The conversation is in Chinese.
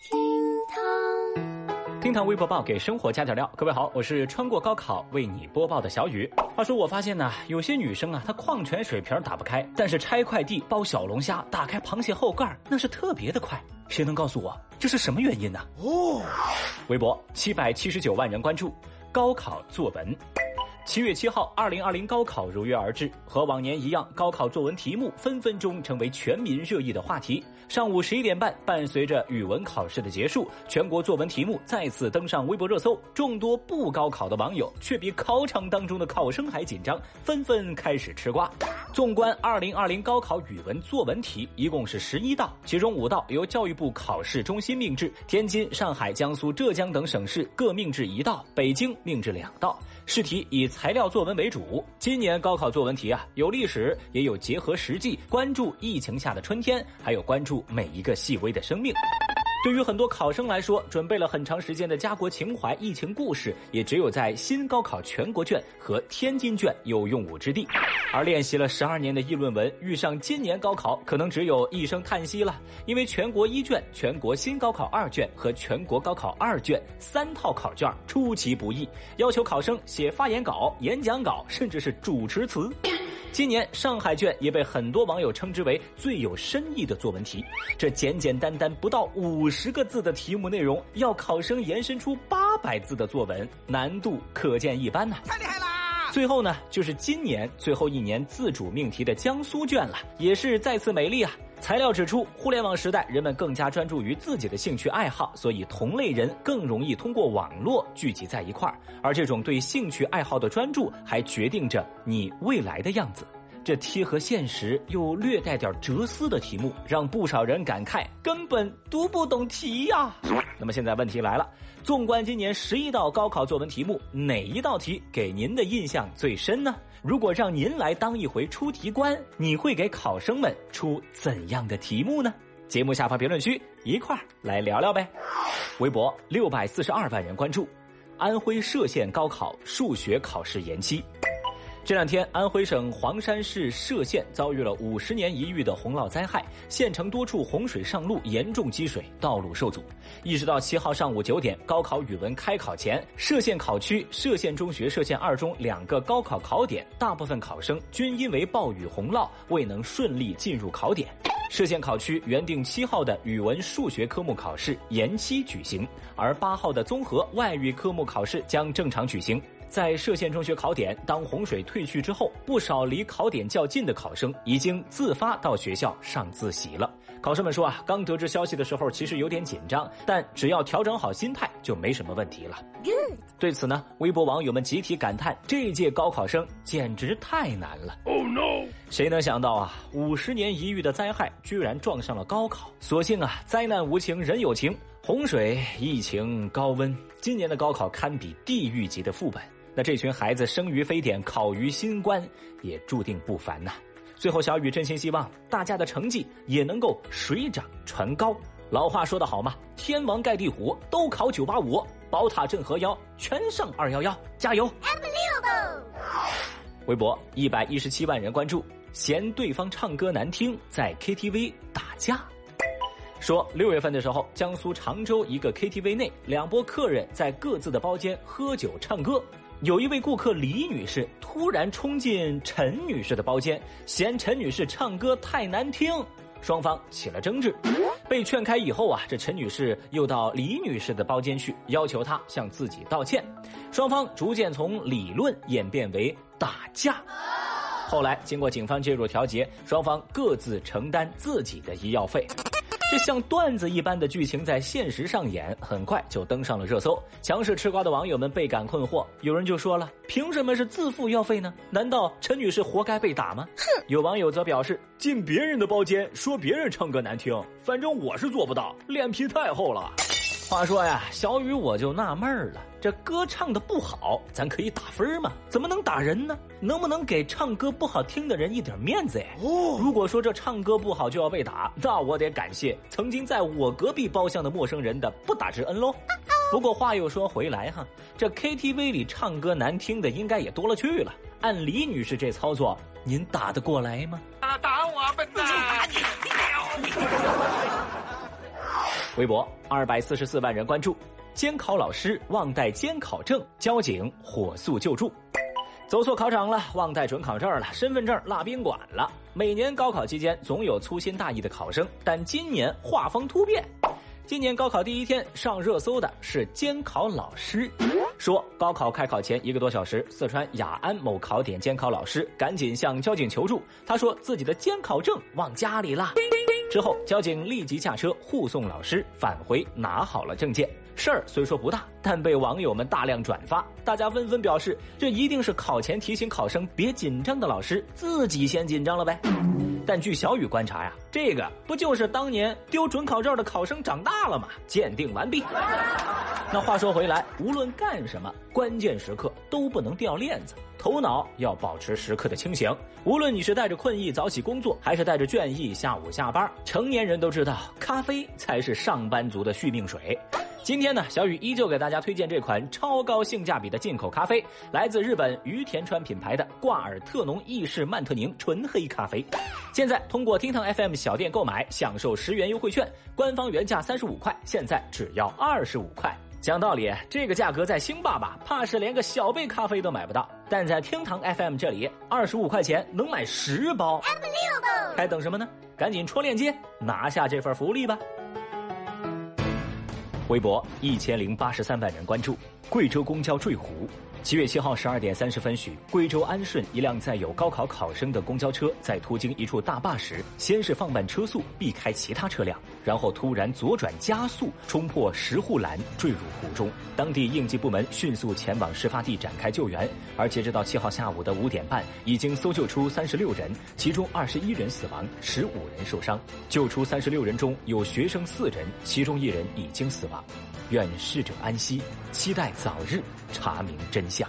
厅堂，厅堂微博报给生活加点料。各位好，我是穿过高考为你播报的小雨。话说我发现呢，有些女生啊，她矿泉水瓶打不开，但是拆快递、包小龙虾、打开螃蟹后盖那是特别的快。谁能告诉我这是什么原因呢？哦，微博七百七十九万人关注高考作文。七月七号，二零二零高考如约而至。和往年一样，高考作文题目分分钟成为全民热议的话题。上午十一点半，伴随着语文考试的结束，全国作文题目再次登上微博热搜。众多不高考的网友却比考场当中的考生还紧张，纷纷开始吃瓜。纵观二零二零高考语文作文题，一共是十一道，其中五道由教育部考试中心命制，天津、上海、江苏、浙江等省市各命制一道，北京命制两道。试题以材料作文为主。今年高考作文题啊，有历史，也有结合实际，关注疫情下的春天，还有关注每一个细微的生命。对于很多考生来说，准备了很长时间的家国情怀、疫情故事，也只有在新高考全国卷和天津卷有用武之地。而练习了十二年的议论文，遇上今年高考，可能只有一声叹息了。因为全国一卷、全国新高考二卷和全国高考二卷三套考卷出其不意，要求考生写发言稿、演讲稿，甚至是主持词。今年上海卷也被很多网友称之为最有深意的作文题。这简简单单不到五十个字的题目内容，要考生延伸出八百字的作文，难度可见一斑呐！太厉害啦！最后呢，就是今年最后一年自主命题的江苏卷了，也是再次美丽啊！材料指出，互联网时代，人们更加专注于自己的兴趣爱好，所以同类人更容易通过网络聚集在一块儿。而这种对兴趣爱好的专注，还决定着你未来的样子。这贴合现实又略带点哲思的题目，让不少人感慨根本读不懂题呀。那么现在问题来了，纵观今年十一道高考作文题目，哪一道题给您的印象最深呢？如果让您来当一回出题官，你会给考生们出怎样的题目呢？节目下方评论区一块儿来聊聊呗。微博六百四十二万人关注，安徽歙县高考数学考试延期。这两天，安徽省黄山市歙县遭遇了五十年一遇的洪涝灾害，县城多处洪水上路，严重积水，道路受阻。一直到七号上午九点，高考语文开考前，歙县考区歙县中学、歙县二中两个高考考点，大部分考生均因为暴雨洪涝，未能顺利进入考点。歙县考区原定七号的语文、数学科目考试延期举行，而八号的综合外语科目考试将正常举行。在歙县中学考点，当洪水退去之后，不少离考点较近的考生已经自发到学校上自习了。考生们说啊，刚得知消息的时候，其实有点紧张，但只要调整好心态，就没什么问题了。对此呢，微博网友们集体感叹：这届高考生简直太难了。Oh no！谁能想到啊，五十年一遇的灾害居然撞上了高考。所幸啊，灾难无情人有情，洪水、疫情、高温，今年的高考堪比地狱级的副本。那这群孩子生于非典，考于新冠，也注定不凡呐。最后，小雨真心希望大家的成绩也能够水涨船高。老话说得好嘛，天王盖地虎都考九八五，宝塔镇河妖全上二幺幺，加油！Unbelievable！微博一百一十七万人关注，嫌对方唱歌难听，在 KTV 打架。说六月份的时候，江苏常州一个 KTV 内，两拨客人在各自的包间喝酒唱歌。有一位顾客李女士突然冲进陈女士的包间，嫌陈女士唱歌太难听，双方起了争执。被劝开以后啊，这陈女士又到李女士的包间去，要求她向自己道歉。双方逐渐从理论演变为打架。后来经过警方介入调解，双方各自承担自己的医药费。这像段子一般的剧情在现实上演，很快就登上了热搜。强势吃瓜的网友们倍感困惑，有人就说了：“凭什么是自付药费呢？难道陈女士活该被打吗？”哼！有网友则表示：“进别人的包间说别人唱歌难听，反正我是做不到，脸皮太厚了。”话说呀，小雨我就纳闷了，这歌唱的不好，咱可以打分吗？怎么能打人呢？能不能给唱歌不好听的人一点面子呀？哦，如果说这唱歌不好就要被打，那我得感谢曾经在我隔壁包厢的陌生人的不打之恩喽。不过话又说回来哈，这 KTV 里唱歌难听的应该也多了去了。按李女士这操作，您打得过来吗？打打我笨蛋！微博二百四十四万人关注，监考老师忘带监考证，交警火速救助。走错考场了，忘带准考证了，身份证落宾馆了。每年高考期间，总有粗心大意的考生，但今年画风突变。今年高考第一天上热搜的是监考老师，说高考开考前一个多小时，四川雅安某考点监考老师赶紧向交警求助，他说自己的监考证忘家里了。之后，交警立即驾车护送老师返回拿好了证件。事儿虽说不大，但被网友们大量转发，大家纷纷表示，这一定是考前提醒考生别紧张的老师自己先紧张了呗。但据小雨观察呀，这个不就是当年丢准考证的考生长大了吗？鉴定完毕。那话说回来，无论干什么，关键时刻都不能掉链子，头脑要保持时刻的清醒。无论你是带着困意早起工作，还是带着倦意下午下班，成年人都知道，咖啡才是上班族的续命水。今天呢，小雨依旧给大家推荐这款超高性价比的进口咖啡，来自日本于田川品牌的挂耳特浓意式曼特宁纯黑咖啡。现在通过厅堂 FM 小店购买，享受十元优惠券，官方原价三十五块，现在只要二十五块。讲道理，这个价格在星爸爸怕是连个小杯咖啡都买不到，但在厅堂 FM 这里，二十五块钱能买十包，还等什么呢？赶紧戳链接拿下这份福利吧！微博一千零八十三万人关注，贵州公交坠湖。七月七号十二点三十分许，贵州安顺一辆载有高考考生的公交车在途经一处大坝时，先是放慢车速避开其他车辆，然后突然左转加速冲破石护栏坠入湖中。当地应急部门迅速前往事发地展开救援，而截止到七号下午的五点半，已经搜救出三十六人，其中二十一人死亡，十五人受伤。救出三十六人中有学生四人，其中一人已经死亡。愿逝者安息，期待早日查明真相。